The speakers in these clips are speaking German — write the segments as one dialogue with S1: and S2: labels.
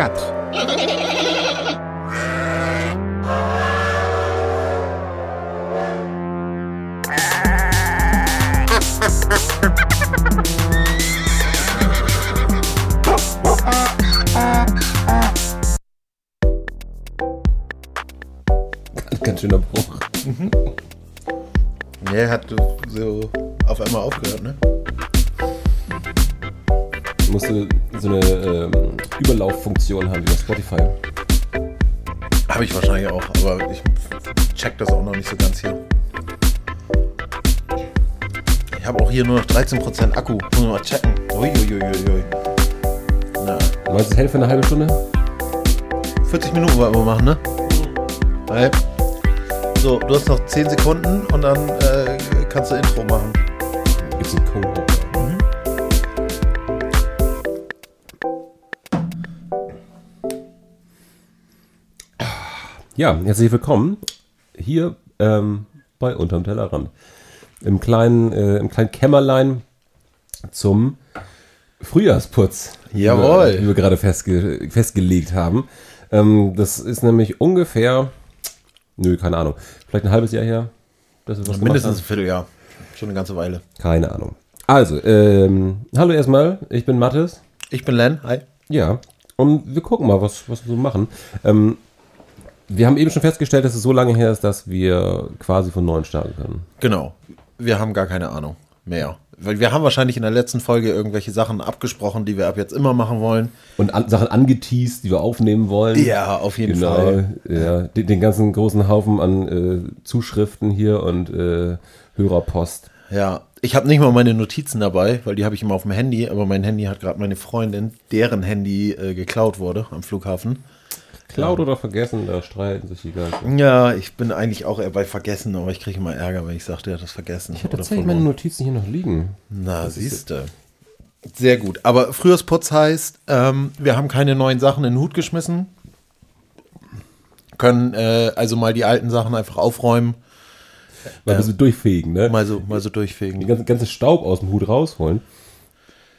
S1: 4.
S2: Ganz schöner Bruch.
S3: Nee, hat so auf einmal aufgehört, ne?
S2: Musst du so eine ähm, Überlauffunktion haben wie bei Spotify.
S3: Habe ich wahrscheinlich auch, aber ich check das auch noch nicht so ganz hier. Ich habe auch hier nur noch 13% Akku. Muss mal checken. Uiuiuiui. Na,
S2: Du meinst, es hält für eine halbe Stunde?
S3: 40 Minuten wollen wir machen, ne? Weil, so, du hast noch 10 Sekunden und dann äh, kannst du Intro machen.
S2: Gibt's einen Code? Ja, herzlich willkommen hier ähm, bei Unterm Tellerrand. Im kleinen, äh, im kleinen Kämmerlein zum Frühjahrsputz.
S3: Jawohl.
S2: Wie wir, wir gerade festge festgelegt haben. Ähm, das ist nämlich ungefähr, nö, keine Ahnung, vielleicht ein halbes Jahr her. Dass wir was
S3: Mindestens ein Vierteljahr. Schon eine ganze Weile.
S2: Keine Ahnung. Also, ähm, hallo erstmal, ich bin Mathis.
S3: Ich bin Len. Hi.
S2: Ja, und wir gucken mal, was, was wir so machen. Ähm, wir haben eben schon festgestellt, dass es so lange her ist, dass wir quasi von neuem starten können.
S3: Genau. Wir haben gar keine Ahnung mehr. Weil wir haben wahrscheinlich in der letzten Folge irgendwelche Sachen abgesprochen, die wir ab jetzt immer machen wollen.
S2: Und an, Sachen angeteased, die wir aufnehmen wollen.
S3: Ja, auf jeden
S2: genau,
S3: Fall.
S2: Ja, den, den ganzen großen Haufen an äh, Zuschriften hier und äh, Hörerpost.
S3: Ja, ich habe nicht mal meine Notizen dabei, weil die habe ich immer auf dem Handy, aber mein Handy hat gerade meine Freundin, deren Handy äh, geklaut wurde am Flughafen.
S2: Klaut oder vergessen, da streiten sich die ganzen.
S3: Ja, ich bin eigentlich auch eher bei Vergessen, aber ich kriege immer Ärger, wenn ich sage, der hat das vergessen.
S2: Ich habe tatsächlich meine. Notizen hier noch liegen.
S3: Na, siehst du. Sehr gut. Aber Frühjahrsputz heißt, ähm, wir haben keine neuen Sachen in den Hut geschmissen. Können äh, also mal die alten Sachen einfach aufräumen,
S2: Mal ein bisschen durchfegen, ne?
S3: mal so, mal so
S2: den
S3: durchfegen.
S2: ganzen, ganzen Staub aus dem Hut rausholen.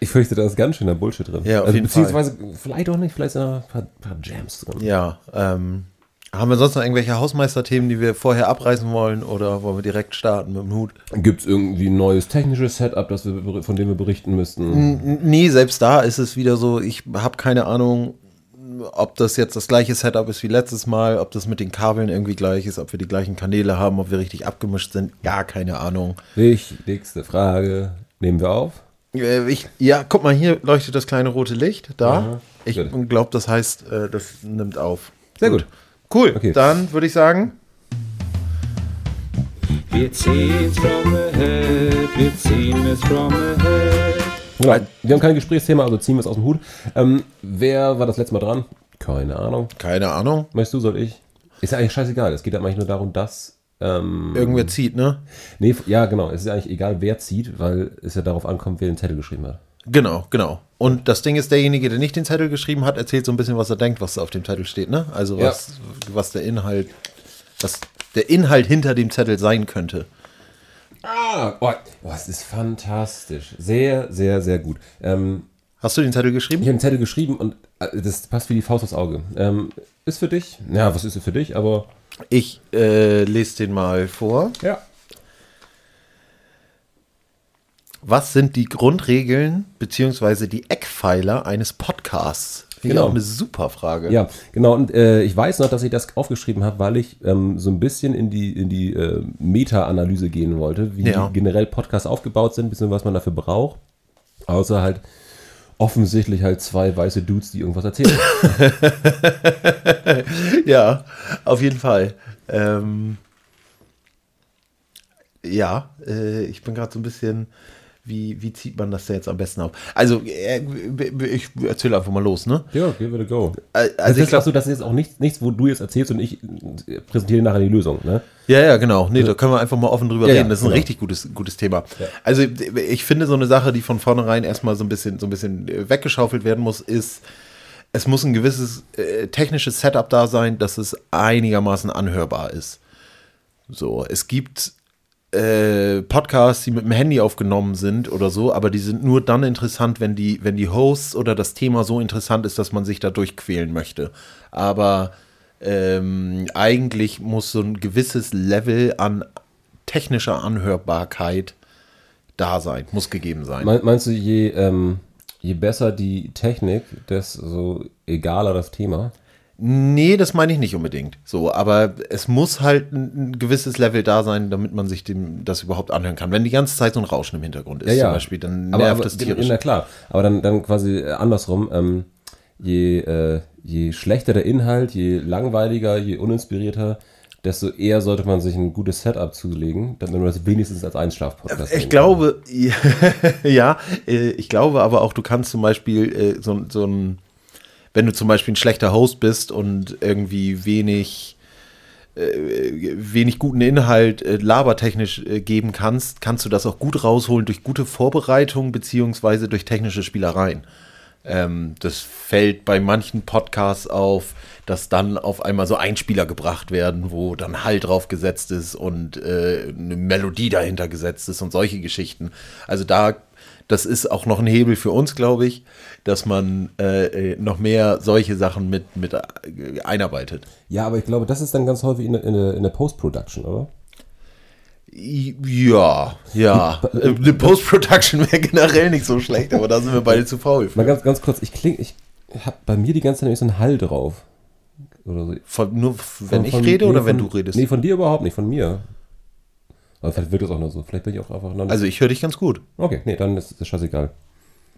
S2: Ich fürchte, da ist ganz schöner Bullshit drin.
S3: Ja, auf
S2: also,
S3: jeden
S2: beziehungsweise vielleicht auch nicht, vielleicht sind da ein paar, paar Jams drin.
S3: Ja, ähm, haben wir sonst noch irgendwelche Hausmeisterthemen, die wir vorher abreißen wollen oder wollen wir direkt starten mit dem Hut?
S2: Gibt es irgendwie ein neues technisches Setup, das wir, von dem wir berichten müssten?
S3: Nee, selbst da ist es wieder so, ich habe keine Ahnung, ob das jetzt das gleiche Setup ist wie letztes Mal, ob das mit den Kabeln irgendwie gleich ist, ob wir die gleichen Kanäle haben, ob wir richtig abgemischt sind. Gar keine Ahnung.
S2: Wichtigste Frage. Nehmen wir auf?
S3: Äh, Ich, ja, guck mal, hier leuchtet das kleine rote Licht. Da.
S2: Aha,
S3: Ich glaube, das heißt, äh, das nimmt auf.
S2: Sehr gut.
S3: Cool.
S2: Okay.
S3: Dann würde ich sagen,
S4: Wir ziehen's from the head, wir ziehen es from the head.
S2: Genau. Wir haben kein Gesprächsthema, also ziehen wir es aus dem Hut. Ähm, wer war das letzte Mal dran? Keine Ahnung.
S3: keine Ahnung.
S2: Möchtest du, soll ich? Ist ja eigentlich scheißegal. Es geht ja eigentlich nur darum, dass. Ähm,
S3: Irgendwer zieht, ne?
S2: nee, ja, genau. Es ist eigentlich egal, wer zieht, weil es ja darauf ankommt, wer den Zettel geschrieben hat.
S3: Genau, genau. Und das Ding ist, derjenige, der nicht den Zettel geschrieben hat, erzählt so ein bisschen, was er denkt, was auf dem Zettel steht, ne? Also
S2: Ja.
S3: was, was der Inhalt, was der Inhalt hinter dem Zettel sein könnte.
S2: Ah, oh, oh, es ist fantastisch. Sehr, sehr, sehr gut. Ähm,
S3: Hast du den Zettel geschrieben?
S2: ich habe einen Zettel geschrieben und äh, das passt wie die Faust aufs Auge. Ähm, ist für dich? Ja, was ist für dich? Aber
S3: Ich äh, lese den mal vor.
S2: ja.
S3: Was sind die Grundregeln beziehungsweise die Eckpfeiler eines Podcasts? Finde
S2: Genau.
S3: auch eine super Frage.
S2: Ja, genau. Und äh, ich weiß noch, dass ich das aufgeschrieben habe, weil ich ähm, so ein bisschen in die, in die äh, Meta-Analyse gehen wollte, wie
S3: Ja.
S2: generell Podcasts aufgebaut sind, beziehungsweise was man dafür braucht. Außer halt offensichtlich halt zwei weiße Dudes, die irgendwas erzählen.
S3: Ja, auf jeden Fall. Ähm, ja, äh, ich bin gerade so ein bisschen, wie, wie zieht man das denn jetzt am besten auf? Also, äh, ich erzähle einfach mal los, ne?
S2: ja, give it a go.
S3: Äh,
S2: Also
S3: ich glaube,
S2: du, das ist jetzt auch nichts, nichts, wo du jetzt erzählst und ich äh, präsentiere nachher die Lösung. Ne?
S3: ja, ja, genau. Nee, da können wir einfach mal offen drüber
S2: Ja, ja,
S3: reden. Das ist ein
S2: genau.
S3: richtig gutes, gutes Thema. Also, ich finde so eine Sache, die von vornherein erstmal so ein bisschen, so ein bisschen weggeschaufelt werden muss, ist, es muss ein gewisses äh, technisches Setup da sein, dass es einigermaßen anhörbar ist. So, es gibt äh, Podcasts, die mit dem Handy aufgenommen sind oder so, aber die sind nur dann interessant, wenn die, wenn die Hosts oder das Thema so interessant ist, dass man sich da durchquälen möchte. Aber ähm, eigentlich muss so ein gewisses Level an technischer Anhörbarkeit da sein, muss gegeben sein.
S2: Mein, meinst du, je, ähm, je besser die Technik, desto egaler das Thema?
S3: Nee, das meine ich nicht unbedingt. So, aber es muss halt ein, gewisses Level da sein, damit man sich dem das überhaupt anhören kann. Wenn die ganze Zeit so ein Rauschen im Hintergrund ist,
S2: Ja, ja.
S3: zum Beispiel, dann
S2: Aber,
S3: nervt
S2: aber
S3: das tierisch.
S2: Na klar, aber dann, dann quasi äh, andersrum. Ähm, je, äh, je schlechter der Inhalt, je langweiliger, je uninspirierter, desto eher sollte man sich ein gutes Setup zulegen, damit man das wenigstens als Einschlaf-Podcast
S3: Ich glaube, ja, äh, ich glaube aber auch, du kannst zum Beispiel äh, so, so ein, wenn du zum Beispiel ein schlechter Host bist und irgendwie wenig, äh, wenig guten Inhalt äh, labertechnisch äh, geben kannst, kannst du das auch gut rausholen durch gute Vorbereitung beziehungsweise durch technische Spielereien. Ähm, das fällt bei manchen Podcasts auf, dass dann auf einmal so Einspieler gebracht werden, wo dann Hall drauf gesetzt ist und äh, eine Melodie dahinter gesetzt ist und solche Geschichten. Also da, das ist auch noch ein Hebel für uns, glaube ich, dass man äh, äh, noch mehr solche Sachen mit, mit äh, einarbeitet.
S2: Ja, aber ich glaube, das ist dann ganz häufig in, der- in, in der Post-Production, oder?
S3: Ja, ja. Eine Post-Production wäre generell nicht so schlecht, aber da sind wir beide zu faul.
S2: Mal ganz, ganz kurz, ich kling, ich habe bei mir die ganze Zeit nämlich so einen Hall drauf. Oder so.
S3: Von, nur wenn
S2: Von-
S3: ich
S2: von-
S3: rede
S2: nee,
S3: oder wenn
S2: von-
S3: du redest?
S2: Nee, von dir überhaupt nicht, von mir. Aber vielleicht wird es auch nur so. Vielleicht bin ich auch einfach noch nicht.
S3: Also ich höre dich ganz gut,
S2: okay, nee, dann ist das scheißegal.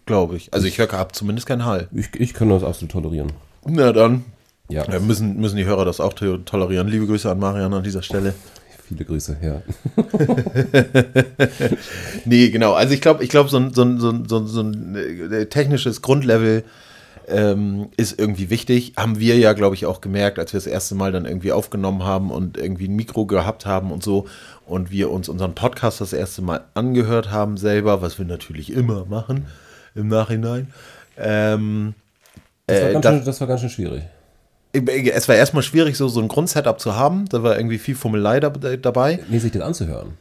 S3: glaube ich. Also ich höre hab zumindest keinen Hall.
S2: Ich, ich kann das absolut tolerieren.
S3: Na dann.
S2: Ja,
S3: Ja, müssen, müssen die Hörer das auch to- tolerieren. Liebe Grüße an Marian an dieser Stelle.
S2: viele Grüße, ja.
S3: Nee, genau. Also ich glaube, ich glaube, so ein, so ein, so ein, so ein, so ein äh, technisches Grundlevel ähm, ist irgendwie wichtig. Haben wir ja, glaube ich, auch gemerkt, als wir das erste Mal dann irgendwie aufgenommen haben und irgendwie ein Mikro gehabt haben und so. Und wir uns unseren Podcast das erste Mal angehört haben selber, was wir natürlich immer machen im Nachhinein. Ähm,
S2: Das war,
S3: äh,
S2: ganz,
S3: das-
S2: schön, das war ganz schön schwierig.
S3: es war erstmal schwierig, so, so ein Grundsetup zu haben. Da war irgendwie viel Fummelei da, dabei.
S2: Nee, sich das anzuhören.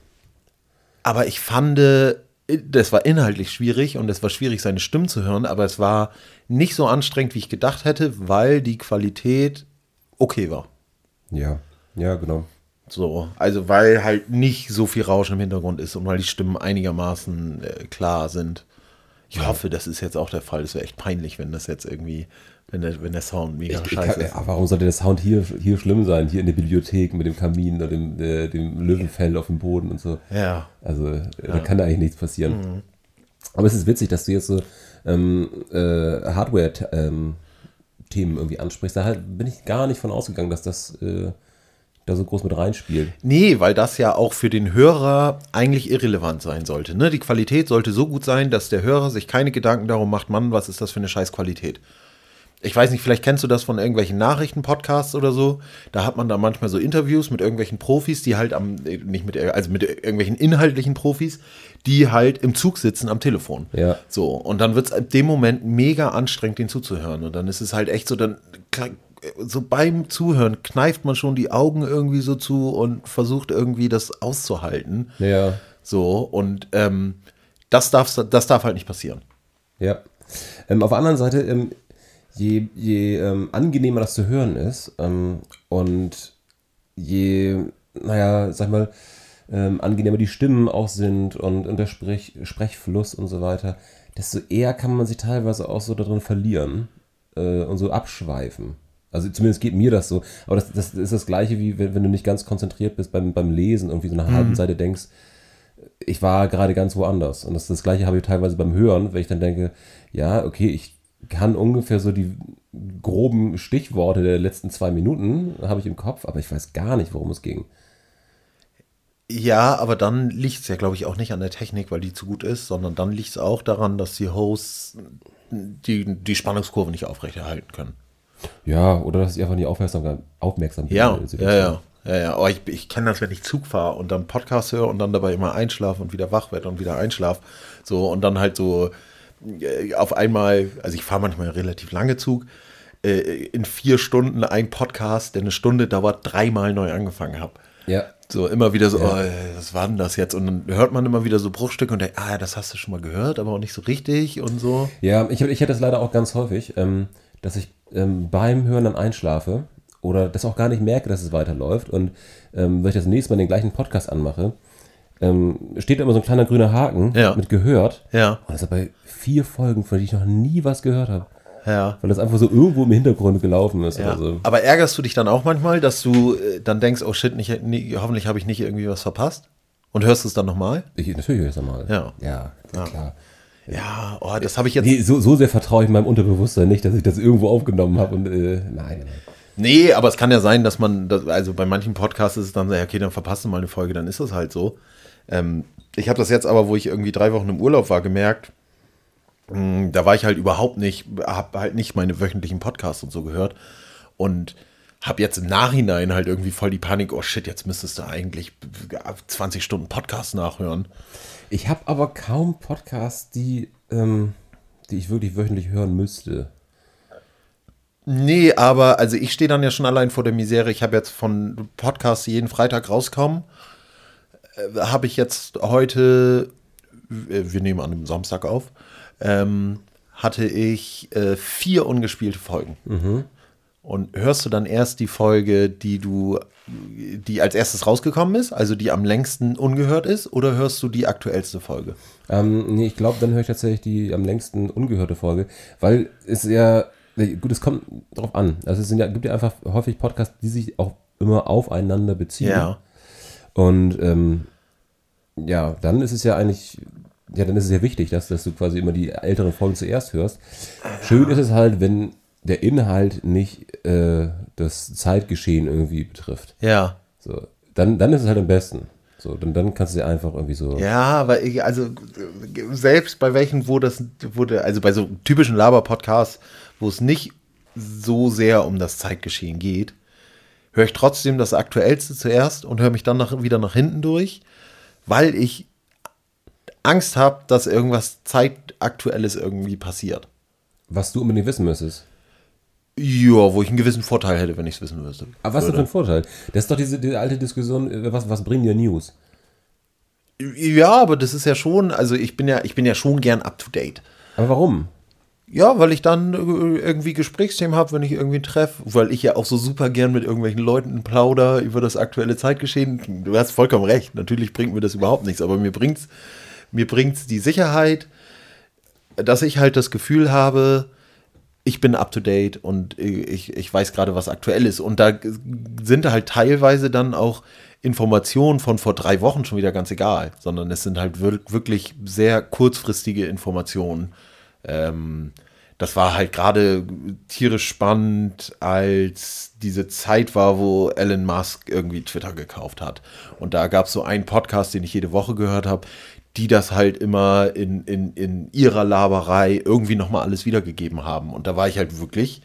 S3: Aber ich fand, das war inhaltlich schwierig und es war schwierig, seine Stimme zu hören, aber es war nicht so anstrengend, wie ich gedacht hätte, weil die Qualität okay war.
S2: Ja, ja, genau.
S3: So, also weil halt nicht so viel Rauschen im Hintergrund ist und weil die Stimmen einigermaßen äh, klar sind. Ich hoffe, das ist jetzt auch der Fall. Es wäre echt peinlich, wenn das jetzt irgendwie, wenn der, wenn der Sound mega
S2: Ich
S3: scheiße
S2: kann,
S3: ist.
S2: ja, warum sollte der Sound hier, hier schlimm sein? Hier in der Bibliothek mit dem Kamin und dem, äh, dem Löwenfell auf dem Boden und so.
S3: Ja.
S2: Also äh, da kann da eigentlich nichts passieren. Aber es ist witzig, dass du jetzt so ähm, äh, Hardware-Themen irgendwie ansprichst. Da halt bin ich gar nicht von ausgegangen, dass das äh, da so groß mit reinspielt.
S3: Nee, weil das ja auch für den Hörer eigentlich irrelevant sein sollte. Ne? Die Qualität sollte so gut sein, dass der Hörer sich keine Gedanken darum macht, Mann, was ist das für eine scheiß Qualität. Ich weiß nicht, vielleicht kennst du das von irgendwelchen Nachrichtenpodcasts oder so. Da hat man da manchmal so Interviews mit irgendwelchen Profis, die halt am, äh, nicht mit, also mit irgendwelchen inhaltlichen Profis, die halt im Zug sitzen am Telefon.
S2: Ja.
S3: So, und dann wird es ab dem Moment mega anstrengend, den zuzuhören. Und dann ist es halt echt so, dann so beim Zuhören kneift man schon die Augen irgendwie so zu und versucht irgendwie das auszuhalten.
S2: Ja,
S3: So, und ähm, das, darf, das darf halt nicht passieren.
S2: ja. Ähm, auf der anderen Seite, ähm, je, je ähm, angenehmer das zu hören ist ähm, und je, naja, sag mal, ähm, angenehmer die Stimmen auch sind und, und der Sprech, Sprechfluss und so weiter, desto eher kann man sich teilweise auch so darin verlieren äh, und so abschweifen. Also zumindest geht mir das so. Aber das, das ist das gleiche, wie wenn, wenn du nicht ganz konzentriert bist beim, beim Lesen, irgendwie so eine halben Seite denkst, ich war gerade ganz woanders. Und das, das gleiche habe ich teilweise beim Hören, wenn ich dann denke, ja, okay, ich kann ungefähr so die groben Stichworte der letzten zwei Minuten habe ich im Kopf, aber ich weiß gar nicht, worum es ging.
S3: Ja, aber dann liegt es ja, glaube ich, auch nicht an der Technik, weil die zu gut ist, sondern dann liegt es auch daran, dass die Hosts die, die Spannungskurve nicht aufrechterhalten können.
S2: Ja, oder dass ich einfach nicht aufmerksam, aufmerksam bin.
S3: Ja, ja, ja. Ja, ja, aber ich, ich kenne das, wenn ich Zug fahre und dann Podcast höre und dann dabei immer einschlafe und wieder wach werde und wieder einschlafe. So, und dann halt so äh, auf einmal, also ich fahre manchmal relativ lange Zug, äh, in vier Stunden ein Podcast, der eine Stunde dauert, dreimal neu angefangen habe.
S2: Ja.
S3: So immer wieder so,
S2: Ja.
S3: oh, was war denn das jetzt? Und dann hört man immer wieder so Bruchstücke und denkt, ah, das hast du schon mal gehört, aber auch nicht so richtig und so.
S2: Ja, ich, ich hätte das leider auch ganz häufig, ähm, dass ich ähm, beim Hören dann einschlafe oder das auch gar nicht merke, dass es weiterläuft. Und ähm, wenn ich das nächste Mal den gleichen Podcast anmache, ähm, steht da immer so ein kleiner grüner Haken
S3: Ja.
S2: mit gehört.
S3: Ja.
S2: Und das ist bei vier Folgen, von denen ich noch nie was gehört habe.
S3: Ja.
S2: Weil das einfach so irgendwo im Hintergrund gelaufen ist.
S3: Ja.
S2: Oder so.
S3: Aber ärgerst du dich dann auch manchmal, dass du äh, dann denkst, oh shit, nicht, nie, hoffentlich habe ich nicht irgendwie was verpasst? Und hörst du es dann nochmal?
S2: Ich, natürlich höre ich das mal.
S3: Ja.
S2: Ja, klar.
S3: Ja, oh, das habe ich jetzt.
S2: Nee, so, so sehr vertraue ich meinem Unterbewusstsein nicht, dass ich das irgendwo aufgenommen habe. Und äh, nein.
S3: Nee, aber es kann ja sein, dass man, das, also bei manchen Podcasts ist es dann so, okay, dann verpasst du mal eine Folge, dann ist das halt so. Ähm, ich habe das jetzt aber, wo ich irgendwie drei Wochen im Urlaub war, gemerkt, mh, da war ich halt überhaupt nicht, habe halt nicht meine wöchentlichen Podcasts und so gehört und habe jetzt im Nachhinein halt irgendwie voll die Panik, oh shit, jetzt müsstest du eigentlich 20 Stunden Podcast nachhören.
S2: Ich habe aber kaum Podcasts, die, ähm, die ich wirklich wöchentlich hören müsste.
S3: Nee, aber also ich stehe dann ja schon allein vor der Misere. Ich habe jetzt von Podcasts, die jeden Freitag rauskommen, äh, habe ich jetzt heute, äh, wir nehmen an dem Samstag auf, ähm, hatte ich äh, vier ungespielte Folgen. Und hörst du dann erst die Folge, die du, die als erstes rausgekommen ist, also die am längsten ungehört ist, oder hörst du die aktuellste Folge?
S2: Ähm, nee, ich glaube, dann höre ich tatsächlich die am längsten ungehörte Folge, weil es ja, gut, es kommt drauf an. Also es sind ja, gibt ja einfach häufig Podcasts, die sich auch immer aufeinander beziehen. Und ähm, ja, dann ist es ja eigentlich, ja, dann ist es ja wichtig, dass, dass du quasi immer die älteren Folgen zuerst hörst. Schön ist es halt, wenn der Inhalt nicht äh, das Zeitgeschehen irgendwie betrifft.
S3: Ja.
S2: So, dann, dann ist es halt am besten. So, dann, dann kannst du dir einfach irgendwie so.
S3: Ja, weil ich, also selbst bei welchen, wo das wurde, also bei so typischen Laber-Podcasts, wo es nicht so sehr um das Zeitgeschehen geht, höre ich trotzdem das Aktuellste zuerst und höre mich dann nach, wieder nach hinten durch, weil ich Angst habe, dass irgendwas Zeitaktuelles irgendwie passiert.
S2: Was du unbedingt wissen müsstest.
S3: Ja, wo ich einen gewissen Vorteil hätte, wenn ich es wissen müsste.
S2: Aber was ist denn für ein Vorteil? Das ist doch diese, diese alte Diskussion, äh, was, was bringen dir News?
S3: Ja, aber das ist ja schon, also ich bin ja, ich bin ja schon gern up to date.
S2: Aber warum?
S3: Ja, weil ich dann äh, irgendwie Gesprächsthemen habe, wenn ich irgendwie treffe, weil ich ja auch so super gern mit irgendwelchen Leuten plauder über das aktuelle Zeitgeschehen. Du hast vollkommen recht, natürlich bringt mir das überhaupt nichts, aber mir bringt's mir bringt's die Sicherheit, dass ich halt das Gefühl habe, ich bin up to date und ich, ich weiß gerade, was aktuell ist. Und da sind halt teilweise dann auch Informationen von vor drei Wochen schon wieder ganz egal, sondern es sind halt wir- wirklich sehr kurzfristige Informationen. Ähm, das war halt gerade tierisch spannend, als diese Zeit war, wo Elon Musk irgendwie Twitter gekauft hat. Und da gab es so einen Podcast, den ich jede Woche gehört habe, die das halt immer in, in, in ihrer Laberei irgendwie nochmal alles wiedergegeben haben. Und da war ich halt wirklich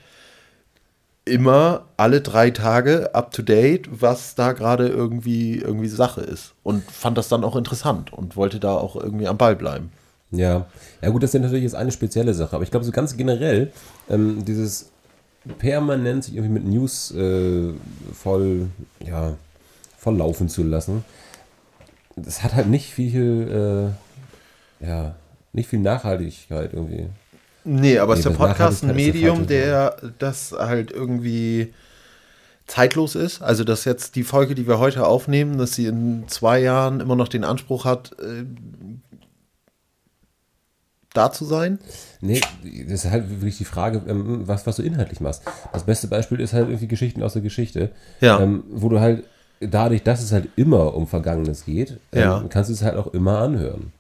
S3: immer alle drei Tage up to date, was da gerade irgendwie, irgendwie Sache ist. Und fand das dann auch interessant und wollte da auch irgendwie am Ball bleiben.
S2: Ja. Ja gut, das ist natürlich jetzt eine spezielle Sache, aber ich glaube so ganz generell, ähm, dieses permanent sich irgendwie mit News äh, voll, ja, voll laufen zu lassen, das hat halt nicht viel, äh, ja, nicht viel Nachhaltigkeit irgendwie.
S3: Nee, aber
S2: Nee,
S3: ist der Podcast ein Medium, der das halt irgendwie zeitlos ist? Also, dass jetzt die Folge, die wir heute aufnehmen, dass sie in zwei Jahren immer noch den Anspruch hat, äh, da zu sein?
S2: Nee, das ist halt wirklich die Frage, ähm, was, was du inhaltlich machst. Das beste Beispiel ist halt irgendwie Geschichten aus der Geschichte.
S3: Ja.
S2: Ähm, wo du halt, dadurch, dass es halt immer um Vergangenes geht, ähm,
S3: Ja.
S2: kannst du es halt auch immer anhören.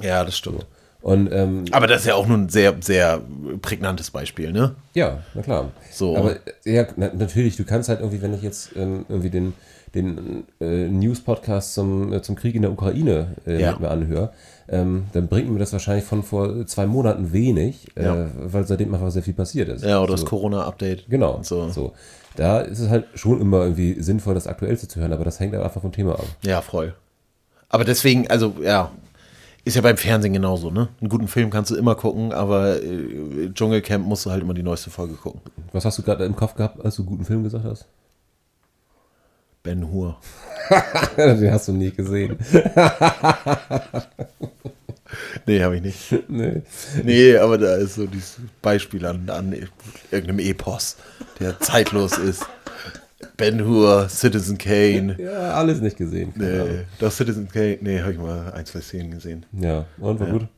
S3: Ja, das stimmt.
S2: Und ähm,
S3: Aber das ist ja auch nur ein sehr, sehr prägnantes Beispiel, ne?
S2: ja, na klar.
S3: So.
S2: Aber äh, ja, na, natürlich, du kannst halt irgendwie, wenn ich jetzt ähm, irgendwie den, den äh, News-Podcast zum, äh, zum Krieg in der Ukraine äh,
S3: Ja.
S2: mir anhöre, ähm, dann bringt mir das wahrscheinlich von vor zwei Monaten wenig,
S3: Ja.
S2: äh, weil seitdem einfach sehr viel passiert ist.
S3: Ja, oder
S2: so.
S3: das Corona-Update.
S2: Genau.
S3: So.
S2: So. Da ist es halt schon immer irgendwie sinnvoll, das Aktuellste zu hören, aber das hängt halt einfach vom Thema ab.
S3: Ja, voll. Aber deswegen, also, ja, ist ja beim Fernsehen genauso, ne? Einen guten Film kannst du immer gucken, aber äh, Dschungelcamp musst du halt immer die neueste Folge gucken.
S2: Was hast du gerade im Kopf gehabt, als du guten Film gesagt hast?
S3: Ben Hur.
S2: Den hast du nie gesehen.
S3: Nee, habe ich nicht.
S2: Nee.
S3: Nee, aber da ist so dieses Beispiel an, an irgendeinem Epos, der zeitlos ist. Ben Hur, Citizen Kane.
S2: Ja, alles nicht gesehen. keine Ahnung.
S3: Nee, das Citizen Kane, nee, habe ich mal ein, zwei Szenen gesehen.
S2: Ja, und war gut.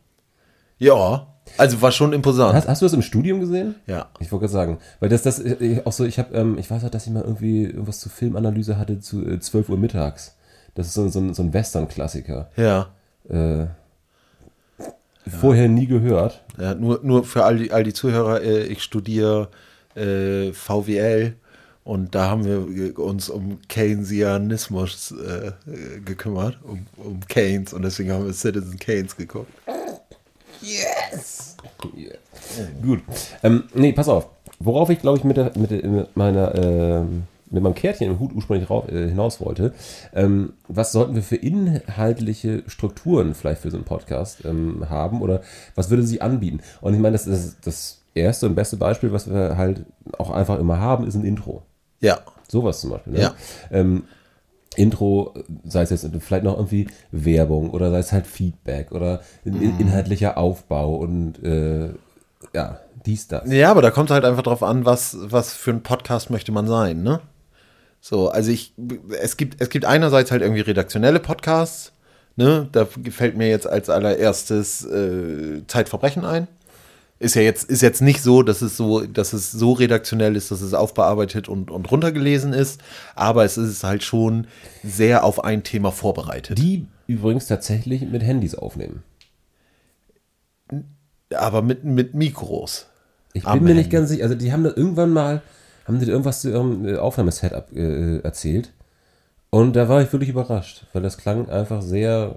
S3: Ja, also war schon imposant.
S2: Hast, hast du das im Studium gesehen?
S3: Ja.
S2: Ich wollte gerade sagen, weil das, das äh, auch so, ich habe, ähm, ich weiß auch, dass ich mal irgendwie irgendwas zur Filmanalyse hatte zu äh, 12 Uhr mittags. Das ist so, so ein, so ein Western-Klassiker.
S3: Ja.
S2: Äh, Vorher nie gehört.
S3: ja nur, nur für all die, all die Zuhörer, äh, ich studiere äh, VWL und da haben wir uns um Keynesianismus äh, gekümmert, um, um Keynes und deswegen haben wir Citizen Keynes geguckt.
S2: Gut. Ähm, nee, pass auf. Worauf ich, glaube ich, mit, der, mit, der, mit meiner, ähm, mit meinem Kärtchen im Hut ursprünglich rauf, äh, hinaus wollte, ähm, was sollten wir für inhaltliche Strukturen vielleicht für so einen Podcast ähm, haben oder was würde sie anbieten? Und ich meine, das ist das erste und beste Beispiel, was wir halt auch einfach immer haben, ist ein Intro.
S3: Ja.
S2: Sowas zum Beispiel. Ne?
S3: Ja.
S2: Ähm, Intro, sei es jetzt vielleicht noch irgendwie Werbung oder sei es halt Feedback oder ein
S3: Mhm.
S2: in- inhaltlicher Aufbau und äh, ja, dies, das.
S3: Ja, aber da kommt halt einfach drauf an, was, was für ein Podcast möchte man sein, ne? So, also ich, es gibt, es gibt einerseits halt irgendwie redaktionelle Podcasts, ne? Da gefällt mir jetzt als allererstes äh, Zeitverbrechen ein. Ist ja jetzt, ist jetzt nicht so, dass es so, dass es so redaktionell ist, dass es aufbearbeitet und, und runtergelesen ist, aber es ist halt schon sehr auf ein Thema vorbereitet.
S2: Die übrigens tatsächlich mit Handys aufnehmen.
S3: aber mit, mit Mikros.
S2: Ich bin mir nicht ganz sicher. Also die haben da irgendwann mal, haben die irgendwas zu ihrem äh, Aufnahmesetup äh, erzählt. Und da war ich wirklich überrascht, weil das klang einfach sehr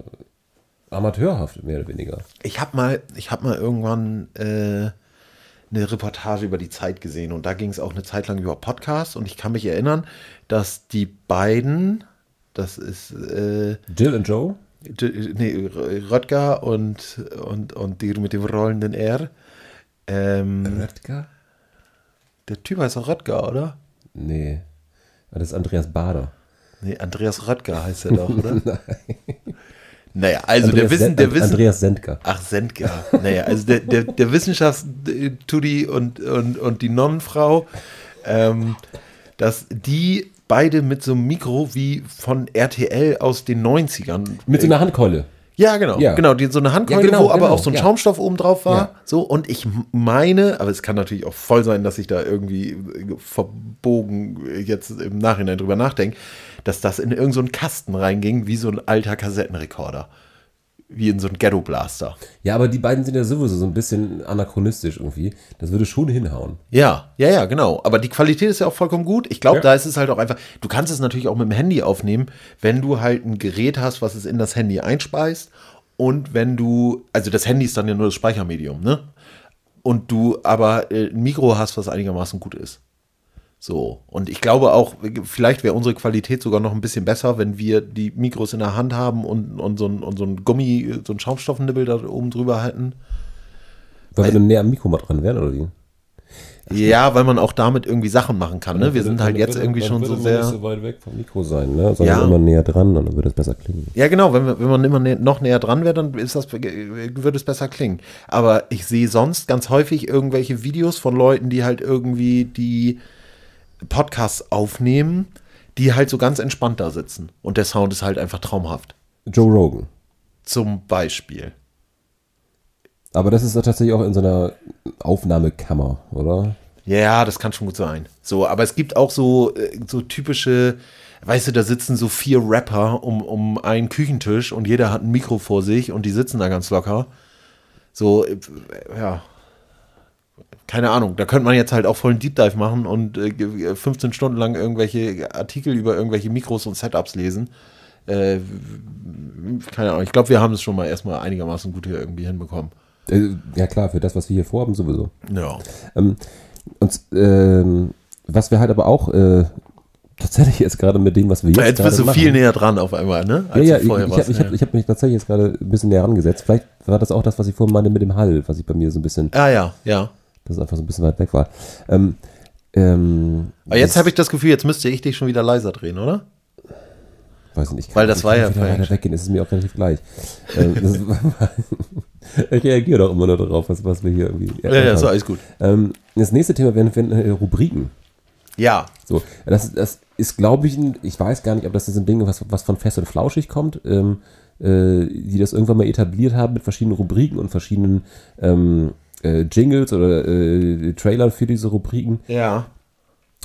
S2: amateurhaft, mehr oder weniger.
S3: Ich habe mal, ich habe mal irgendwann äh, eine Reportage über die Zeit gesehen und da ging es auch eine Zeit lang über Podcasts und ich kann mich erinnern, dass die beiden, das ist äh,
S2: Jill und Joe?
S3: Nee, Röttger und, und, und die mit dem rollenden R. Ähm,
S2: Röttger?
S3: Der Typ heißt auch Röttger, oder?
S2: Nee. Das ist Andreas Bader.
S3: Nee, Andreas Röttger heißt er doch, oder? Naja, also der
S2: Andreas
S3: Wissen,
S2: Sen-
S3: der Wissen,
S2: Andreas Sendker.
S3: Ach, Sendker. Naja, also der, der, der Wissenschaftstudi und, und, und die Nonnenfrau, ähm, dass die beide mit so einem Mikro wie von RTL aus den 90ern.
S2: Mit so einer Handkeule.
S3: Ja, genau.
S2: Ja.
S3: Genau, die, so eine Handkeule,
S2: Ja, genau,
S3: wo aber
S2: genau,
S3: auch so ein
S2: ja.
S3: Schaumstoff oben drauf war. So, und ich meine, aber es kann natürlich auch voll sein, dass ich da irgendwie verbogen jetzt im Nachhinein drüber nachdenke, dass das in irgendeinen so Kasten reinging, wie so ein alter Kassettenrekorder. Wie in so ein Ghetto-Blaster.
S2: Ja, aber die beiden sind ja sowieso so ein bisschen anachronistisch irgendwie. Das würde schon hinhauen.
S3: Ja, ja, ja, genau. Aber die Qualität ist ja auch vollkommen gut. Ich glaube,
S2: Ja.
S3: da ist es halt auch einfach, du kannst es natürlich auch mit dem Handy aufnehmen, wenn du halt ein Gerät hast, was es in das Handy einspeist. Und wenn du, also das Handy ist dann ja nur das Speichermedium, ne? Und du aber äh, ein Mikro hast, was einigermaßen gut ist. So. Und ich glaube auch, vielleicht wäre unsere Qualität sogar noch ein bisschen besser, wenn wir die Mikros in der Hand haben und, und, so, ein, und so ein Gummi, so ein Schaumstoffnibbel da oben drüber halten.
S2: Weil wir dann näher am Mikro mal dran wären, oder wie?
S3: Ja, weil man auch damit irgendwie Sachen machen kann. Ne? Wir sind halt jetzt irgendwie schon so sehr.
S2: nicht so weit weg vom Mikro sein, ne? sondern
S3: Ja.
S2: immer näher dran dann würde es besser klingen.
S3: Ja, genau, wenn, wir, wenn man immer nä noch näher dran wäre, dann ist das, würde es besser klingen. Aber ich sehe sonst ganz häufig irgendwelche Videos von Leuten, die halt irgendwie die Podcasts aufnehmen, die halt so ganz entspannt da sitzen. Und der Sound ist halt einfach traumhaft.
S2: Joe Rogan.
S3: Zum Beispiel.
S2: Aber das ist tatsächlich auch in so einer Aufnahmekammer, oder?
S3: Ja, das kann schon gut sein. So, aber es gibt auch so, äh, so typische, weißt du, da sitzen so vier Rapper um, um einen Küchentisch und jeder hat ein Mikro vor sich und die sitzen da ganz locker. So, äh, ja. Keine Ahnung, da könnte man jetzt halt auch voll einen Deep Dive machen und äh, 15 Stunden lang irgendwelche Artikel über irgendwelche Mikros und Setups lesen. Äh, keine Ahnung, ich glaube, wir haben es schon mal erstmal einigermaßen gut hier irgendwie hinbekommen.
S2: Äh, Ja klar, für das, was wir hier vorhaben, sowieso.
S3: Ja.
S2: Ähm, und ähm, was wir halt aber auch äh, tatsächlich jetzt gerade mit dem, was wir jetzt,
S3: Jetzt bist du
S2: machen,
S3: viel näher dran auf einmal, ne?
S2: Ja, ja,
S3: du
S2: ich, ich,
S3: warst.
S2: ich, ich habe ich hab mich tatsächlich jetzt gerade ein bisschen näher rangesetzt. Vielleicht war das auch das, was ich vorhin meinte mit dem Hall, was ich bei mir so ein bisschen,
S3: Ah ja, ja.
S2: Dass es einfach so ein bisschen weit weg war. Ähm, ähm,
S3: Aber jetzt habe ich das Gefühl, jetzt müsste ich dich schon wieder leiser drehen, oder?
S2: weiß ich nicht.
S3: Weil das
S2: ich
S3: war
S2: kann
S3: ja
S2: weiter weggehen, ist es mir auch relativ gleich. Ähm, ich reagiere doch immer nur darauf, was, was wir hier irgendwie.
S3: Ja, ja, so alles gut.
S2: ähm, das nächste Thema wären, wären äh, Rubriken.
S3: Ja,
S2: So, das, das ist, glaube ich, ein, ich weiß gar nicht, ob das ist ein Ding, was, was von Fest und Flauschig kommt, ähm, äh, die das irgendwann mal etabliert haben mit verschiedenen Rubriken und verschiedenen ähm, äh, Jingles oder äh, Trailern für diese Rubriken.
S3: ja.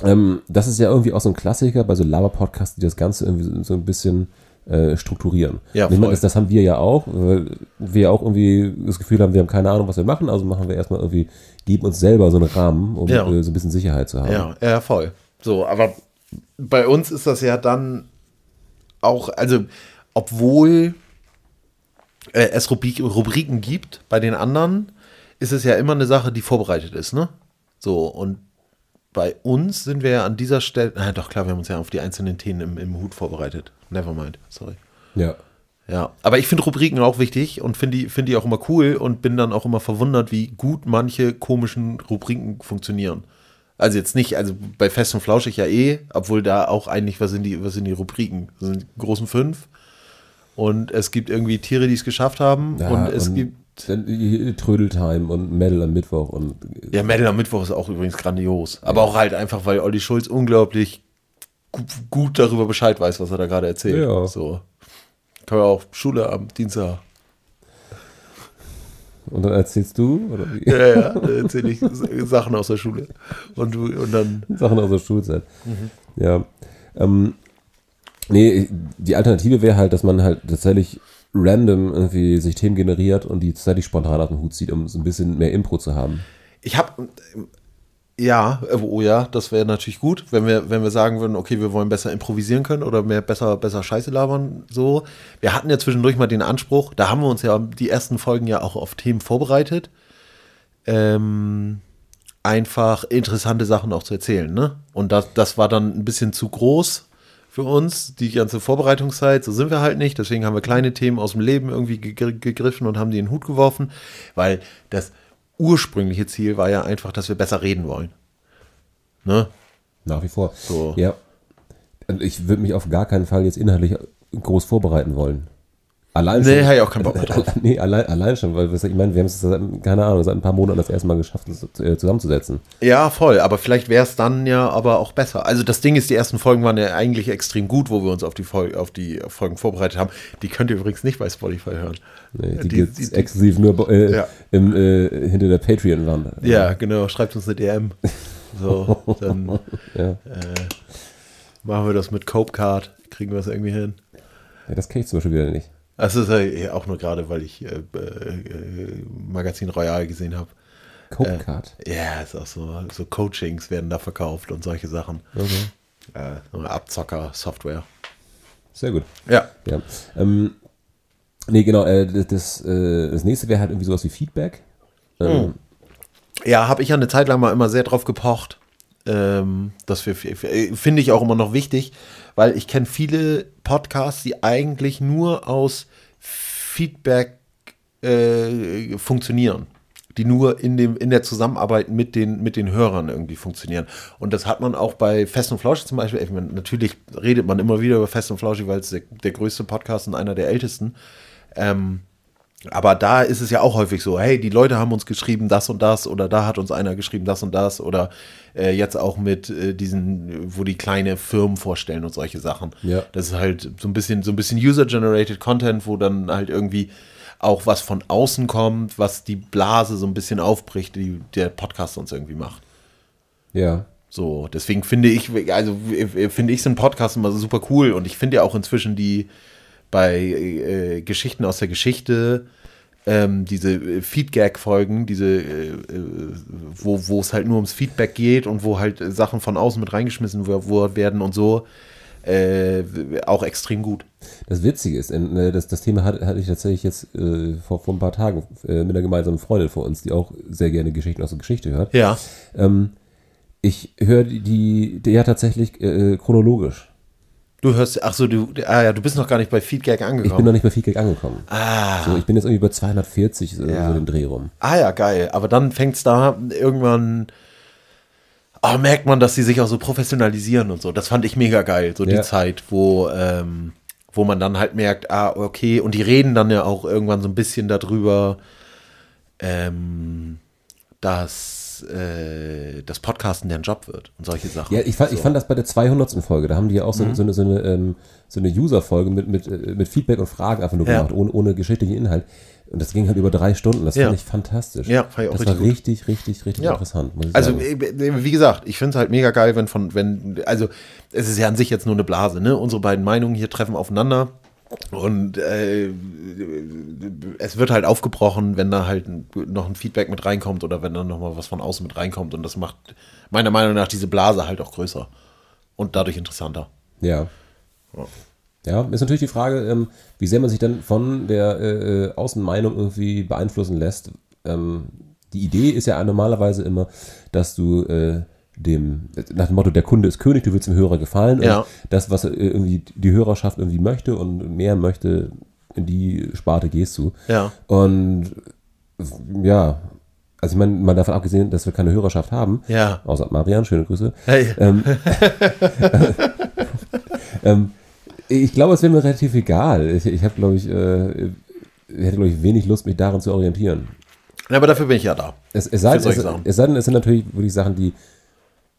S2: Ähm, das ist ja irgendwie auch so ein Klassiker bei so Laber-Podcasts, die das Ganze irgendwie so, ein bisschen äh, strukturieren.
S3: Ja,
S2: meine,
S3: voll.
S2: das, das haben wir ja auch, weil wir auch irgendwie das Gefühl haben, wir haben keine Ahnung, was wir machen, also machen wir erstmal irgendwie, geben uns selber so einen Rahmen, um
S3: Ja.
S2: äh, so ein bisschen Sicherheit zu haben.
S3: Ja, ja, voll. So, aber bei uns ist das ja dann auch, also, obwohl äh, es Rubrik, Rubriken gibt, bei den anderen ist es ja immer eine Sache, die vorbereitet ist, ne? So, und bei uns sind wir ja an dieser Stelle, na doch klar, wir haben uns ja auf die einzelnen Themen im, im Hut vorbereitet. Nevermind, sorry.
S2: ja.
S3: Ja, aber ich finde Rubriken auch wichtig und finde die, find die auch immer cool und bin dann auch immer verwundert, wie gut manche komischen Rubriken funktionieren. Also jetzt nicht, also bei Fest und Flauschig ja eh, obwohl da auch eigentlich, was sind die, was sind die Rubriken? Das sind die großen fünf. Und es gibt irgendwie Tiere, die es geschafft haben.
S2: Ja,
S3: und es gibt.
S2: Dann die Trödeltime und Metal am Mittwoch und
S3: Ja, Metal am Mittwoch ist auch übrigens grandios. Aber auch halt einfach, weil Olli Schulz unglaublich gu- gut darüber Bescheid weiß, was er da gerade erzählt.
S2: Ja.
S3: So. Können wir auch Schule am Dienstag.
S2: und dann erzählst du oder wie?
S3: Ja, ja, da erzähle ich Sachen aus der Schule. Und, du, und dann.
S2: Sachen aus der Schulzeit.
S3: Mhm.
S2: Ja. Ähm, nee, die Alternative wäre halt, dass man halt tatsächlich random irgendwie sich Themen generiert und die tatsächlich spontan aus dem Hut zieht, um so ein bisschen mehr Impro zu haben.
S3: Ich habe. Ja, oh ja, das wäre natürlich gut, wenn wir, wenn wir sagen würden, okay, wir wollen besser improvisieren können oder mehr besser, besser Scheiße labern. So. Wir hatten ja zwischendurch mal den Anspruch, da haben wir uns ja die ersten Folgen ja auch auf Themen vorbereitet. Ähm, einfach interessante Sachen auch zu erzählen, ne? Und das, das war dann ein bisschen zu groß für uns, die ganze Vorbereitungszeit. So sind wir halt nicht. Deswegen haben wir kleine Themen aus dem Leben irgendwie gegr- gegriffen und haben die in den Hut geworfen, weil das ursprüngliche Ziel war ja einfach, dass wir besser reden wollen. Ne?
S2: Nach wie vor.
S3: So.
S2: Ja. Und ich würde mich auf gar keinen Fall jetzt inhaltlich groß vorbereiten wollen. Allein
S3: Nee,
S2: schon.
S3: hab ich auch keinen Bock mehr drauf.
S2: Nee, allein, allein schon, weil ich meine, wir haben es seit, keine Ahnung, seit ein paar Monaten das erste Mal geschafft, uns äh, zusammenzusetzen.
S3: Ja, voll. Aber vielleicht wäre es dann ja aber auch besser. Also das Ding ist, die ersten Folgen waren ja eigentlich extrem gut, wo wir uns auf die, Fol auf die Folgen vorbereitet haben. Die könnt ihr übrigens nicht bei Spotify hören.
S2: Nee, die,
S3: Die- die- die-
S2: exklusiv nur äh,
S3: Ja.
S2: im, äh, hinter der Patreon-Wand.
S3: Ja, genau. Schreibt uns eine DM. So, dann
S2: Ja.
S3: äh, machen wir das mit Cope Card. Kriegen wir es irgendwie hin.
S2: ja, das kenne ich zum Beispiel wieder nicht.
S3: Das ist ja auch nur gerade, weil ich äh, äh, Magazin Royal gesehen habe.
S2: Cope Card.
S3: Ja, ist auch so. So Coachings werden da verkauft und solche Sachen. Äh, so eine Abzocker-Software.
S2: Sehr gut.
S3: Ja.
S2: Ja. Ähm, nee, genau, äh, das, das, äh, das nächste wäre halt irgendwie sowas wie Feedback. Ähm,
S3: Ja, habe ich ja eine Zeit lang mal immer sehr drauf gepocht. Ähm, das äh, finde ich auch immer noch wichtig, weil ich kenne viele Podcasts, die eigentlich nur aus Feedback äh, funktionieren. Die nur in, dem, in der Zusammenarbeit mit den, mit den Hörern irgendwie funktionieren. Und das hat man auch bei Fest und Flauschig zum Beispiel. Ich meine, natürlich redet man immer wieder über Fest und Flauschig, weil es der, der größte Podcast und einer der ältesten. Ähm, aber da ist es ja auch häufig so, hey, die Leute haben uns geschrieben das und das oder da hat uns einer geschrieben das und das oder äh, jetzt auch mit äh, diesen, wo die kleine Firmen vorstellen und solche Sachen.
S2: Ja.
S3: Das ist halt so ein bisschen, so ein bisschen User-Generated Content, wo dann halt irgendwie auch was von außen kommt, was die Blase so ein bisschen aufbricht, die der Podcast uns irgendwie macht.
S2: ja.
S3: So, deswegen finde ich, also finde ich so einen Podcast immer super cool und ich finde ja auch inzwischen die bei äh, Geschichten aus der Geschichte ähm, diese äh, Feedgag-Folgen, diese, äh, äh, wo, wo es halt nur ums Feedback geht und wo halt äh, Sachen von außen mit reingeschmissen werden und so, äh, auch extrem gut.
S2: Das Witzige ist, äh, das, das Thema hatte, hatte ich tatsächlich jetzt äh, vor, vor ein paar Tagen mit einer gemeinsamen Freundin von uns, die auch sehr gerne Geschichten aus der Geschichte hört.
S3: Ja.
S2: Ähm, ich höre die, die, ja tatsächlich chronologisch.
S3: Du hörst, ach so, du, ah ja, du bist noch gar nicht bei Feedgag
S2: Ich
S3: angekommen.
S2: bin noch nicht bei Feedback angekommen.
S3: ah.
S2: So, ich bin jetzt irgendwie bei 240 so,
S3: Ja.
S2: so den Dreh rum.
S3: Ah ja, geil. Aber dann fängt es da irgendwann. Ah, merkt man, dass sie sich auch so professionalisieren und so. Das fand ich mega geil. So
S2: Ja.
S3: die Zeit, wo, ähm, wo man dann halt merkt, ah, okay, und die reden dann ja auch irgendwann so ein bisschen darüber, ähm, dass äh, das Podcasten deren Job wird und solche Sachen.
S2: Ja, ich fand, ich
S3: So.
S2: fand das bei der 200. Folge, da haben die ja auch so,
S3: Mhm.
S2: so eine, so eine, ähm, so eine User-Folge mit, mit, äh, mit Feedback und Fragen einfach nur
S3: Ja.
S2: gemacht, ohne, ohne geschichtlichen Inhalt. Und das ging halt über drei Stunden, das
S3: Ja.
S2: fand ich fantastisch.
S3: Ja, fand ich auch
S2: das
S3: richtig
S2: war
S3: gut.
S2: richtig, richtig, richtig
S3: Ja.
S2: interessant, ich
S3: Also,
S2: sagen.
S3: äh, wie gesagt, ich finde es halt mega geil, wenn von, wenn, also, es ist ja an sich jetzt nur eine Blase, ne? Unsere beiden Meinungen hier treffen aufeinander. Und äh, es wird halt aufgebrochen, wenn da halt noch ein Feedback mit reinkommt oder wenn dann noch mal was von außen mit reinkommt. Und das macht meiner Meinung nach diese Blase halt auch größer und dadurch interessanter.
S2: Ja. Ja, ist natürlich die Frage, ähm, wie sehr man sich dann von der äh, äh, Außenmeinung irgendwie beeinflussen lässt. Ähm, die Idee ist ja normalerweise immer, dass du äh, dem, nach dem Motto, der Kunde ist König, du willst dem Hörer gefallen.
S3: Ja.
S2: Und das, was irgendwie die Hörerschaft irgendwie möchte und mehr möchte, in die Sparte gehst du.
S3: Ja.
S2: Und ja, also ich meine, mal davon abgesehen, dass wir keine Hörerschaft haben,
S3: Ja.
S2: außer Marian, schöne Grüße.
S3: Hey.
S2: Ähm, ähm, ich glaube, es wäre mir relativ egal. Ich, ich habe, glaube ich, äh, hätte, glaube ich, wenig Lust, mich darin zu orientieren.
S3: Ja, aber dafür bin ich ja da.
S2: Es, es, sei, es, es sei denn, es sind natürlich wirklich Sachen, die,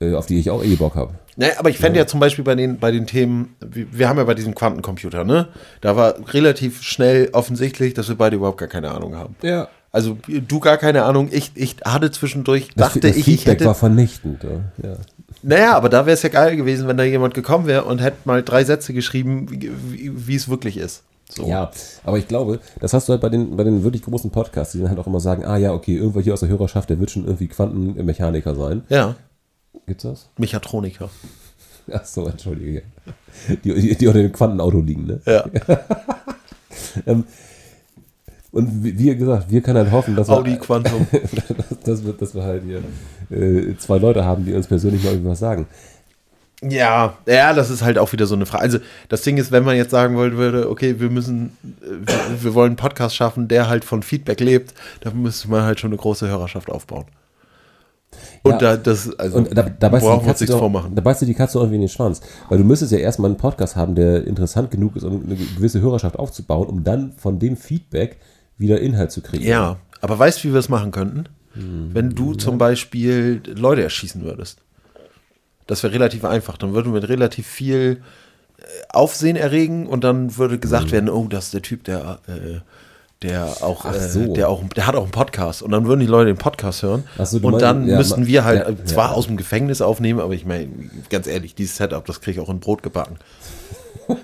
S2: auf die ich auch eh Bock habe.
S3: Ne, aber ich fände ja. zum Beispiel bei den, bei den Themen, wir haben ja bei diesem Quantencomputer, ne? Da war relativ schnell offensichtlich, dass wir beide überhaupt gar keine Ahnung haben.
S2: Ja.
S3: Also du gar keine Ahnung, ich, ich hatte zwischendurch,
S2: Das,
S3: dachte
S2: das
S3: ich, ich
S2: Feedback
S3: hätte.
S2: war vernichtend. Ja. Ja.
S3: Naja, aber da wäre es ja geil gewesen, wenn da jemand gekommen wäre und hätte mal drei Sätze geschrieben, wie es wirklich ist. So.
S2: Ja, aber ich glaube, das hast du halt bei den, bei den wirklich großen Podcasts, die dann halt auch immer sagen, ah ja, okay, irgendwer hier aus der Hörerschaft, der wird schon irgendwie Quantenmechaniker sein.
S3: Ja,
S2: Gibt's das?
S3: Mechatroniker.
S2: Ach so, entschuldige. Die, die, die unter dem Quantenauto liegen, ne?
S3: Ja.
S2: Ähm, und wie, wie gesagt, wir können halt hoffen, dass
S3: Audi
S2: wir,
S3: Quantum.
S2: dass wir, dass wir halt hier äh, zwei Leute haben, die uns persönlich mal irgendwas sagen.
S3: Ja, ja, das ist halt auch wieder so eine Frage. Also das Ding ist, wenn man jetzt sagen wollen würde, okay, wir müssen, äh, wir, wir wollen einen Podcast schaffen, der halt von Feedback lebt, dann müsste man halt schon eine große Hörerschaft aufbauen. Und
S2: Ja.
S3: da, das, also,
S2: Und da, da, beißt
S3: brauchen
S2: die Katze doch,
S3: vormachen.
S2: da beißt die Katze irgendwie in den Schwanz. Weil du müsstest ja erstmal einen Podcast haben, der interessant genug ist, um eine gewisse Hörerschaft aufzubauen, um dann von dem Feedback wieder Inhalt zu kriegen.
S3: Ja, aber weißt du, wie wir es machen könnten?
S2: Hm,
S3: Wenn du zum Beispiel Leute erschießen würdest. Das wäre relativ einfach. Dann würden wir relativ viel äh, Aufsehen erregen und dann würde gesagt
S2: Hm.
S3: werden, oh, das ist der Typ, der, äh, der auch, äh,
S2: so.
S3: der auch, der hat auch einen Podcast. Und dann würden die Leute den Podcast hören.
S2: So,
S3: und
S2: meinst-
S3: dann
S2: ja,
S3: müssten wir halt
S2: ja,
S3: äh, zwar
S2: ja.
S3: aus dem Gefängnis aufnehmen, aber ich meine, ganz ehrlich, dieses Setup, das kriege ich auch in Brot gebacken.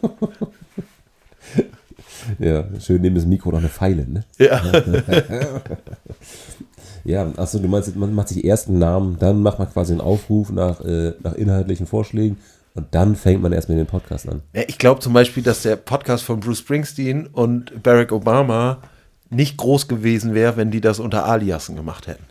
S2: Ja, schön neben das Mikro noch eine Pfeile, ne?
S3: Ja.
S2: Ja, achso, du meinst, man macht sich erst einen Namen, dann macht man quasi einen Aufruf nach, äh, nach inhaltlichen Vorschlägen und dann fängt man erst mit dem Podcast an.
S3: Ja, ich glaube zum Beispiel, dass der Podcast von Bruce Springsteen und Barack Obama nicht groß gewesen wäre, wenn die das unter Aliasen gemacht hätten.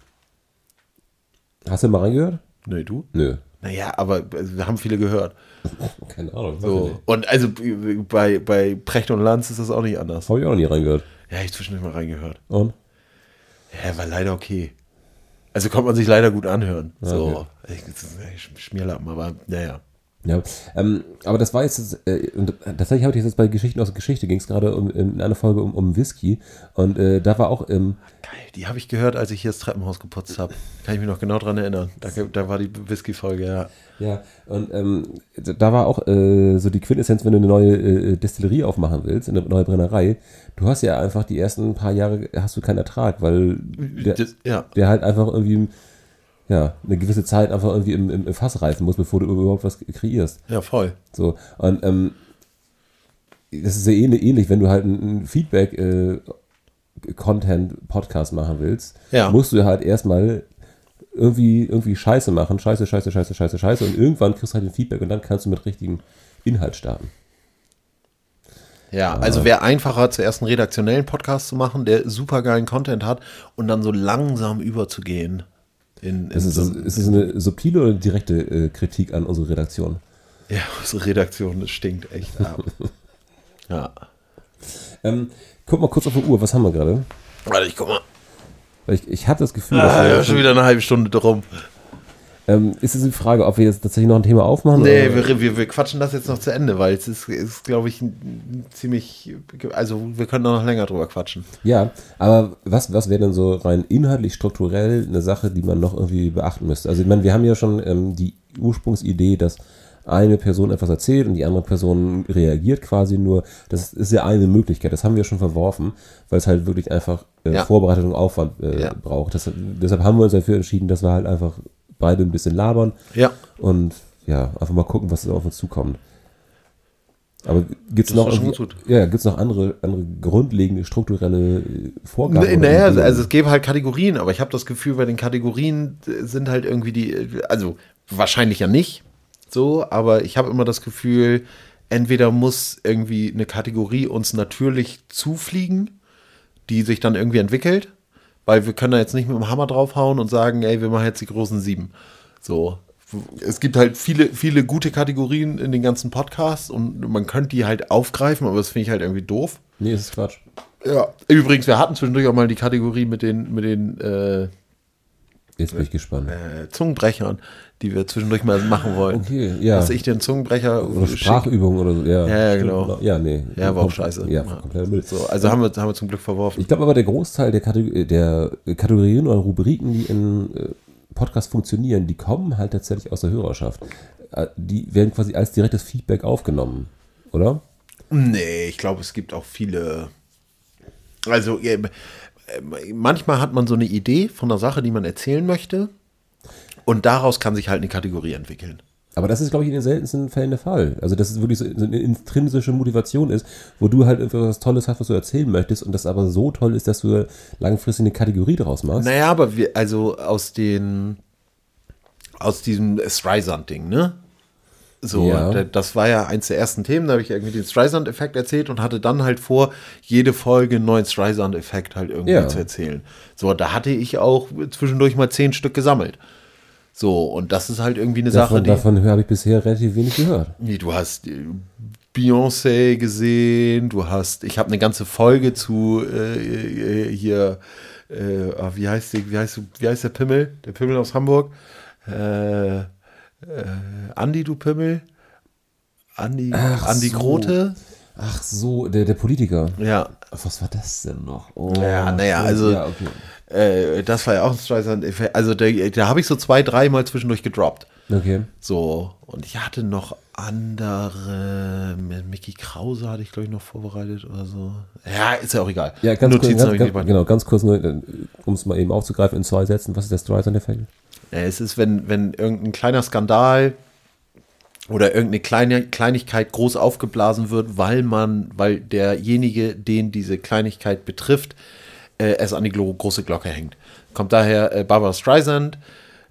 S2: Hast du mal reingehört?
S3: Nö, du?
S2: Nö.
S3: Naja, aber wir haben viele gehört.
S2: Keine Ahnung.
S3: So. Und also äh, bei, bei Precht und Lanz ist das auch nicht anders.
S2: Habe ich auch nie reingehört.
S3: Ja, ich zwischendurch mal reingehört.
S2: Und?
S3: Ja, war leider okay. Also konnte man sich leider gut anhören. So,
S2: Okay.
S3: echt Schmierlappen, aber naja.
S2: Ja, ähm, aber das war jetzt, äh, und tatsächlich habe ich jetzt bei Geschichten aus der Geschichte, ging es gerade um, in einer Folge um, um Whisky und äh, da war auch, ähm,
S3: Geil, die habe ich gehört, als ich hier das Treppenhaus geputzt habe. Kann ich mich noch genau dran erinnern. Da, da war die Whisky-Folge, ja.
S2: ja, und ähm, da war auch äh, so die Quintessenz, wenn du eine neue äh, Destillerie aufmachen willst, eine neue Brennerei, du hast ja einfach die ersten paar Jahre hast du keinen Ertrag, weil der,
S3: Das, ja.
S2: der halt einfach irgendwie, ja, eine gewisse Zeit einfach irgendwie im, im, im Fass reifen muss, bevor du überhaupt was kreierst.
S3: Ja, voll.
S2: So, und ähm, das ist ja ähnlich, ähnlich wenn du halt einen Feedback äh, Content Podcast machen willst,
S3: Ja.
S2: musst du halt erstmal irgendwie irgendwie Scheiße machen, Scheiße, Scheiße, Scheiße, Scheiße, Scheiße und irgendwann kriegst du halt den Feedback und dann kannst du mit richtigen Inhalt starten.
S3: Ja, also wäre einfacher, zuerst einen redaktionellen Podcast zu machen, der super geilen Content hat und dann so langsam überzugehen. In, in
S2: Ist es, ist es eine subtile oder direkte äh, Kritik an unsere Redaktion?
S3: ja, unsere Redaktion, das stinkt echt ab. ja.
S2: Ähm, guck mal kurz auf die Uhr, was haben wir gerade?
S3: Warte, ich guck mal.
S2: Ich, ich hatte das Gefühl, dass
S3: Ah,
S2: wir
S3: ja, schon wieder eine halbe Stunde drum.
S2: Ähm, ist es die Frage, ob wir jetzt tatsächlich noch ein Thema aufmachen?
S3: Nee,
S2: oder?
S3: wir, wir, wir quatschen das jetzt noch zu Ende, weil es ist, ist glaube ich, ziemlich. Also, wir können noch länger drüber quatschen.
S2: Ja, aber was, was wäre denn so rein inhaltlich, strukturell eine Sache, die man noch irgendwie beachten müsste? Also, ich meine, wir haben ja schon ähm, die Ursprungsidee, dass eine Person etwas erzählt und die andere Person reagiert quasi nur. Das ist ja eine Möglichkeit. Das haben wir schon verworfen, weil es halt wirklich einfach äh,
S3: Ja.
S2: Vorbereitung und Aufwand äh,
S3: Ja.
S2: braucht. Das, deshalb haben wir uns dafür entschieden, dass wir halt einfach beide ein bisschen labern
S3: Ja.
S2: und ja, einfach mal gucken, was auf uns zukommt. Aber gibt es noch, ja, gibt's noch andere, andere grundlegende strukturelle Vorgaben?
S3: Naja,
S2: Ideen?
S3: also es gäbe halt Kategorien, aber ich habe das Gefühl, bei den Kategorien äh, sind halt irgendwie die, äh, also wahrscheinlich ja nicht so, aber ich habe immer das Gefühl, entweder muss irgendwie eine Kategorie uns natürlich zufliegen, die sich dann irgendwie entwickelt, weil wir können da jetzt nicht mit dem Hammer draufhauen und sagen, ey, wir machen jetzt die großen sieben. So. Es gibt halt viele, viele gute Kategorien in den ganzen Podcasts und man könnte die halt aufgreifen, aber das finde ich halt irgendwie doof.
S2: nee, das ist Quatsch.
S3: Ja. Übrigens, wir hatten zwischendurch auch mal die Kategorie mit den, mit den äh,
S2: Jetzt bin ich gespannt.
S3: äh, Zungenbrechern, die wir zwischendurch mal machen wollen.
S2: Okay, ja.
S3: Dass ich den Zungenbrecher
S2: Oder Sprachübungen oder so. Ja,
S3: Ja, ja,
S2: stimmt,
S3: genau.
S2: Ja, nee.
S3: Ja, war auch scheiße.
S2: Ja, kompletter Müll.
S3: So, also haben wir, haben wir zum Glück verworfen.
S2: Ich glaube aber, der Großteil der, Kategor der Kategorien oder Rubriken, die in äh, Podcasts funktionieren, die kommen halt tatsächlich aus der Hörerschaft. Äh, Die werden quasi als direktes Feedback aufgenommen, oder?
S3: Nee, ich glaube, es gibt auch viele. Also, äh, manchmal hat man so eine Idee von einer Sache, die man erzählen möchte. Und daraus kann sich halt eine Kategorie entwickeln.
S2: Aber das ist, glaube ich, in den seltensten Fällen der Fall. Also, dass es wirklich so eine intrinsische Motivation ist, wo du halt etwas Tolles hast, was du erzählen möchtest und das aber so toll ist, dass du langfristig eine Kategorie daraus machst.
S3: Naja, aber wir, also aus den, aus diesem Streisand-Ding, ne? So,
S2: Ja.
S3: da- das war ja eins der ersten Themen, da habe ich irgendwie den Streisand-Effekt erzählt und hatte dann halt vor, jede Folge einen neuen Streisand-Effekt halt irgendwie
S2: Ja.
S3: zu erzählen. So, da hatte ich auch zwischendurch mal zehn Stück gesammelt. So, und das ist halt irgendwie eine Sache,
S2: Davon,
S3: die.
S2: davon habe ich bisher relativ wenig gehört.
S3: Nee, du hast äh, Beyoncé gesehen, du hast, ich habe eine ganze Folge zu äh, äh, hier, äh, ah, wie heißt die, wie heißt, wie heißt der Pimmel? Der Pimmel aus Hamburg. Äh, äh, Andi, du Pimmel. Andi,
S2: Ach
S3: Andi
S2: so.
S3: Grote.
S2: Ach so, der, der Politiker.
S3: Ja.
S2: Ach, Was war das denn noch? Oh,
S3: Ja, naja, also-
S2: Ja, okay.
S3: Äh, das war ja auch ein Streisand-Effekt. Also da, da habe ich so zwei, dreimal zwischendurch gedroppt.
S2: okay.
S3: So, und ich hatte noch andere, Mickey Krause hatte ich, glaube ich, noch vorbereitet oder so. Ja, ist ja auch egal.
S2: Ja, ganz kurz,
S3: Notizen
S2: ganz,
S3: ich
S2: ganz,
S3: mal.
S2: genau, ganz kurz nur, äh, um es mal eben aufzugreifen in zwei Sätzen. Was ist der Streisand-Effekt?
S3: Es ist, wenn, wenn irgendein kleiner Skandal oder irgendeine kleine Kleinigkeit groß aufgeblasen wird, weil man, weil derjenige, den diese Kleinigkeit betrifft, äh, es an die große Glocke hängt. Kommt daher äh, Barbara Streisand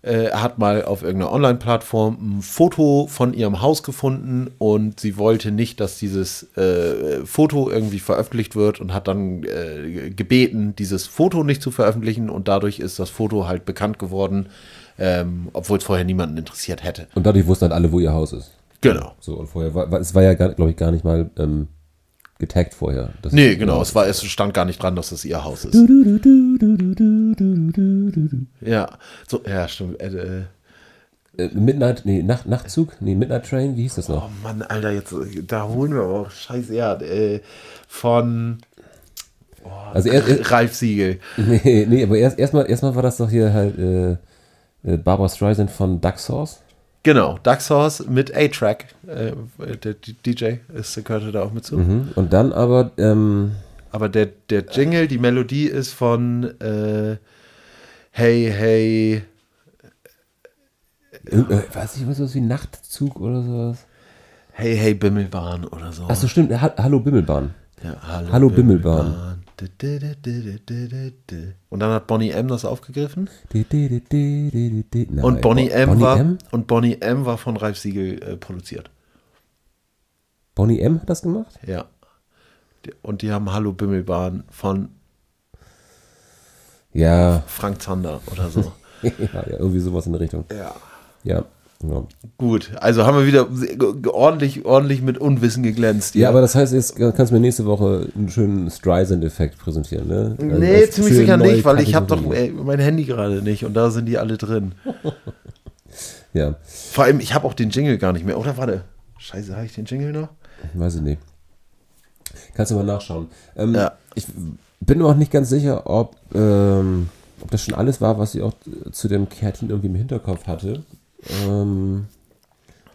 S3: äh, hat mal auf irgendeiner Online-Plattform ein Foto von ihrem Haus gefunden und sie wollte nicht, dass dieses äh, Foto irgendwie veröffentlicht wird und hat dann äh, gebeten, dieses Foto nicht zu veröffentlichen und dadurch ist das Foto halt bekannt geworden, ähm, obwohl es vorher niemanden interessiert hätte.
S2: Und dadurch wussten halt alle, wo ihr Haus ist.
S3: Genau.
S2: So, und vorher war, war es war ja, glaube ich, gar nicht mal ähm, getaggt vorher. Das
S3: Nee, genau, es, war, es stand gar nicht dran, dass das ihr Haus ist. Ja, so, ja, stimmt. Äh, äh,
S2: Äh, Midnight, nee, Nacht, Nachtzug? Nee, Midnight Train, wie hieß das
S3: Oh
S2: noch?
S3: Mann, Alter, jetzt, da holen wir auch scheiße, ja, äh, von
S2: Also er, er,
S3: Ralf Siegel.
S2: nee, nee, aber erst erstmal erstmal war das doch hier halt äh, Barbara Streisand von Duck Sauce.
S3: Genau, Daxhorse mit A-Track. Äh, der D- DJ ist, gehörte da auch mit zu.
S2: Mhm. Und dann aber, ähm,
S3: Aber der, der Jingle, die Melodie ist von äh, Hey, hey,
S2: irg- äh, weiß ich, was ist wie Nachtzug oder sowas?
S3: hey, hey, Bimmelbahn oder so.
S2: Achso, stimmt, ha Hallo Bimmelbahn.
S3: Ja, hallo,
S2: Hallo Bimmelbahn.
S3: Du, Und dann hat Bonnie M das aufgegriffen. Und Bonnie
S2: Bo-
S3: M war und Bonnie M war von Ralf Siegel äh, produziert.
S2: Bonnie M hat das gemacht?
S3: Ja. Und die haben Hallo Bimmelbahn von
S2: Ja,
S3: Frank Zander oder so.
S2: ja, ja, irgendwie sowas in der Richtung.
S3: ja.
S2: Ja, ja.
S3: Gut, also haben wir wieder ordentlich, ordentlich mit Unwissen geglänzt.
S2: Ja, aber das heißt, jetzt kannst du mir nächste Woche einen schönen Streisand-Effekt präsentieren, ne? Also
S3: Nee, ziemlich sicher nicht, weil ich habe doch äh, mein Handy gerade nicht und da sind die alle drin.
S2: Ja,
S3: Vor allem, ich habe auch den Jingle gar nicht mehr. Oder warte. Scheiße, habe ich den Jingle noch?
S2: weiß ich nicht. Kannst du mal nachschauen. Ähm,
S3: Ja.
S2: Ich bin mir auch nicht ganz sicher, ob, ähm, ob das schon alles war, was ich auch zu dem Kärtchen irgendwie im Hinterkopf hatte. Ähm,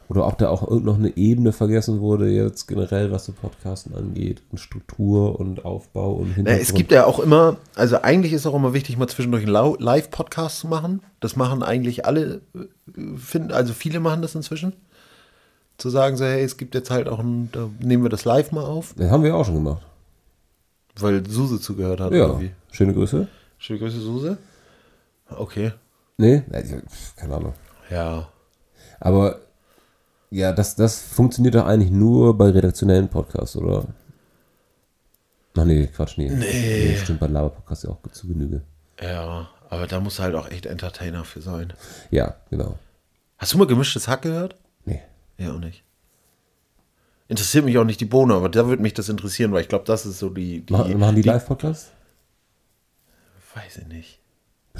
S2: oder ob da auch noch eine Ebene vergessen wurde, jetzt generell, was so Podcasten angeht. Und Struktur und Aufbau und Hintergrund.
S3: es gibt ja auch immer, also eigentlich ist auch immer wichtig, mal zwischendurch einen Live-Podcast zu machen. Das machen eigentlich alle, äh, finden, also viele machen das inzwischen. Zu sagen so, hey, es gibt jetzt halt auch ein, da nehmen wir das live mal auf,
S2: Das haben wir auch schon gemacht.
S3: weil Suse zugehört hat
S2: Ja,
S3: irgendwie.
S2: schöne Grüße.
S3: Schöne Grüße, Suse. Okay.
S2: Nee, pf, keine Ahnung.
S3: Ja.
S2: Aber ja, das, das funktioniert doch eigentlich nur bei redaktionellen Podcasts, oder? Ach nee, Quatsch, nee. Nee. stimmt bei Laber-Podcasts ja auch zu Genüge.
S3: Ja, aber da muss halt auch echt Entertainer für sein.
S2: Ja, genau.
S3: Hast du mal gemischtes Hack gehört?
S2: Nee.
S3: Ja, auch nicht. Interessiert mich auch nicht die Bohne, aber da würde mich das interessieren, weil ich glaube, das ist so die. die
S2: Machen, machen die Live-Podcasts?
S3: Weiß ich nicht.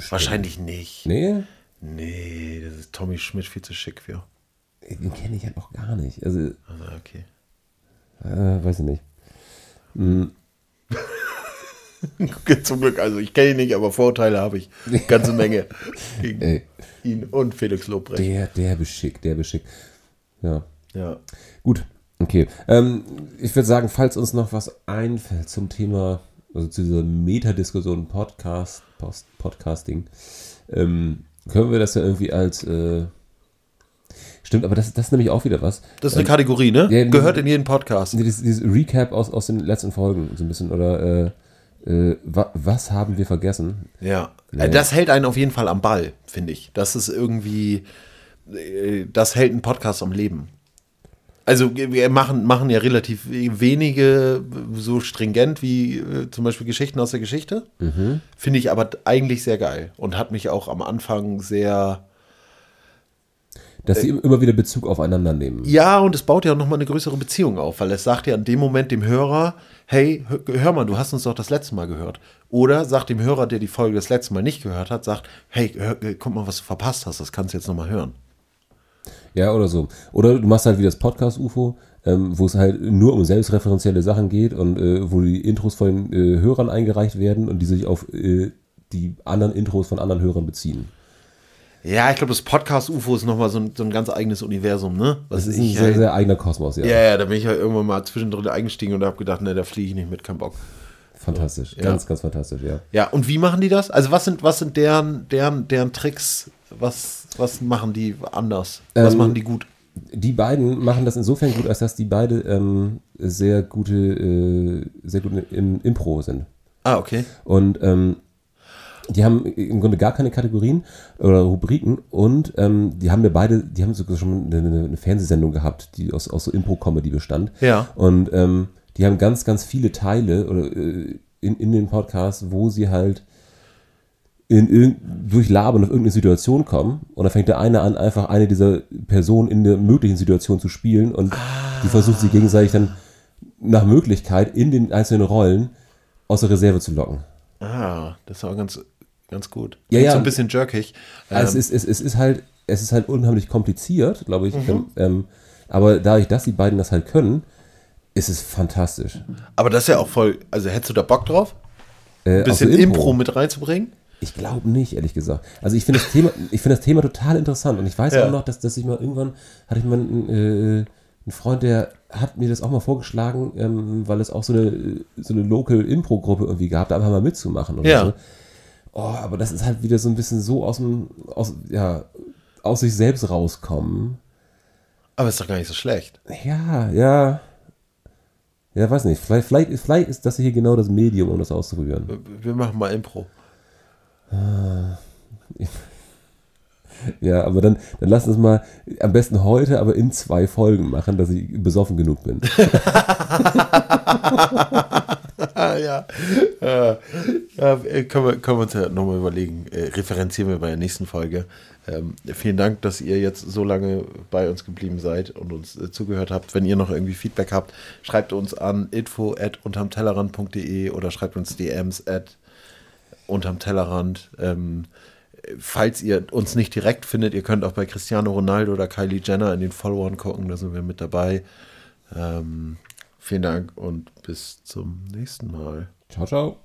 S3: Wahrscheinlich nicht.
S2: Nee,
S3: Nee, das ist Tommy Schmidt viel zu schick für.
S2: den kenne ich halt auch gar nicht. Also,
S3: Also, okay.
S2: äh, weiß ich nicht.
S3: Zum Glück, also ich kenne ihn nicht, aber Vorteile habe ich. Ganze Menge. Gegen
S2: Ey,
S3: ihn und Felix Lobrecht.
S2: der, der beschick, der beschick. Ja.
S3: Ja.
S2: Gut, okay. Ähm, ich würde sagen, falls uns noch was einfällt zum Thema, also zu dieser Metadiskussion Podcast, Post, Podcasting, ähm, können wir das ja irgendwie als äh, Stimmt, aber das, das ist nämlich auch wieder was.
S3: Das ist eine Kategorie, ne?
S2: ja,
S3: Gehört in jeden Podcast.
S2: Dieses, dieses Recap aus, aus den letzten Folgen, so ein bisschen, oder äh, äh, wa, was haben wir vergessen?
S3: Ja.
S2: Nee.
S3: Das hält einen auf jeden Fall am Ball, finde ich. Das ist irgendwie, äh, das hält einen Podcast am Leben. Also wir machen, machen ja relativ wenige so stringent wie äh, zum Beispiel Geschichten aus der Geschichte. Finde ich aber eigentlich sehr geil und hat mich auch am Anfang sehr,
S2: Dass sie immer wieder Bezug aufeinander nehmen.
S3: Ja, und es baut ja auch nochmal eine größere Beziehung auf, weil es sagt ja in dem Moment dem Hörer, hey, hör, hör mal, du hast uns doch das letzte Mal gehört. Oder sagt dem Hörer, der die Folge das letzte Mal nicht gehört hat, sagt, hey, hör, guck mal, was du verpasst hast, das kannst du jetzt nochmal hören.
S2: Ja, oder so. Oder du machst halt wie das Podcast-UFO, ähm, wo es halt nur um selbstreferenzielle Sachen geht und äh, wo die Intros von äh, Hörern eingereicht werden und die sich auf äh, die anderen Intros von anderen Hörern beziehen.
S3: Ja, ich glaube, das Podcast-UFO ist nochmal so ein, so ein ganz eigenes Universum, ne? Was
S2: Das ist ein sehr,
S3: halt,
S2: sehr eigener Kosmos, ja.
S3: ja, ja, da bin ich ja irgendwann mal zwischendrin eingestiegen und habe gedacht, ne, da fliege ich nicht mit, kein Bock.
S2: Fantastisch. Ganz, ganz fantastisch, ja.
S3: Ja, und wie machen die das? Also was sind, was sind deren, deren, deren Tricks? Was, was machen die anders? Was
S2: Ähm,
S3: machen die gut?
S2: Die beiden machen das insofern gut, als dass die beide ähm, sehr gute, äh, sehr gut im Impro sind.
S3: Ah, okay.
S2: Und ähm, die haben im Grunde gar keine Kategorien oder Rubriken und ähm, die haben wir beide, die haben sogar schon eine, eine eine Fernsehsendung gehabt, die aus, aus so Impro-Comedy bestand.
S3: Ja.
S2: Und ähm, die haben ganz, ganz viele Teile oder äh, in, in den Podcasts, wo sie halt in durch Labern auf irgendeine Situation kommen und dann fängt der eine an, einfach eine dieser Personen in der möglichen Situation zu spielen und die versucht sie gegenseitig dann nach Möglichkeit in den einzelnen Rollen aus der Reserve zu locken.
S3: Ah, das war ganz, ganz gut.
S2: Ja, ja.
S3: So ein bisschen jerkig.
S2: Also es, ist, es, es ist halt, es ist halt unheimlich kompliziert, glaube ich. Ähm, aber dadurch, dass die beiden das halt können, ist es fantastisch.
S3: Aber das ist ja auch voll. Also hättest du da Bock drauf?
S2: Äh,
S3: Ein bisschen
S2: so
S3: Impro. mit reinzubringen?
S2: Ich glaube nicht, ehrlich gesagt. Also ich finde das Thema, ich finde das Thema total interessant und ich weiß
S3: Ja.
S2: auch noch, dass, dass ich mal irgendwann hatte ich mal einen, äh, einen Freund, der hat mir das auch mal vorgeschlagen, ähm, weil es auch so eine so eine Local Impro Gruppe irgendwie gab, da einfach mal mitzumachen oder
S3: Ja.
S2: so. Oh, aber das ist halt wieder so ein bisschen so aus dem aus ja aus sich selbst rauskommen.
S3: Aber ist doch gar nicht so schlecht.
S2: Ja, ja. Ja, weiß nicht. Vielleicht, vielleicht, vielleicht ist das hier genau das Medium, um das auszuprobieren.
S3: Wir machen mal Impro.
S2: Ja, aber dann, dann lass uns mal am besten heute, aber in zwei Folgen machen, dass ich besoffen genug bin.
S3: Ah, ja. Äh, ja, äh, können, wir, können wir uns ja nochmal überlegen. Äh, referenzieren wir bei der nächsten Folge. Ähm, vielen Dank, dass ihr jetzt so lange bei uns geblieben seid und uns äh, zugehört habt. Wenn ihr noch irgendwie Feedback habt, schreibt uns an info at oder schreibt uns DMs at unterm Tellerrand. Ähm, falls ihr uns nicht direkt findet, ihr könnt auch bei Cristiano Ronaldo oder Kylie Jenner in den Followern gucken, da sind wir mit dabei. Ähm, vielen Dank und bis zum nächsten Mal.
S2: Ciao, ciao.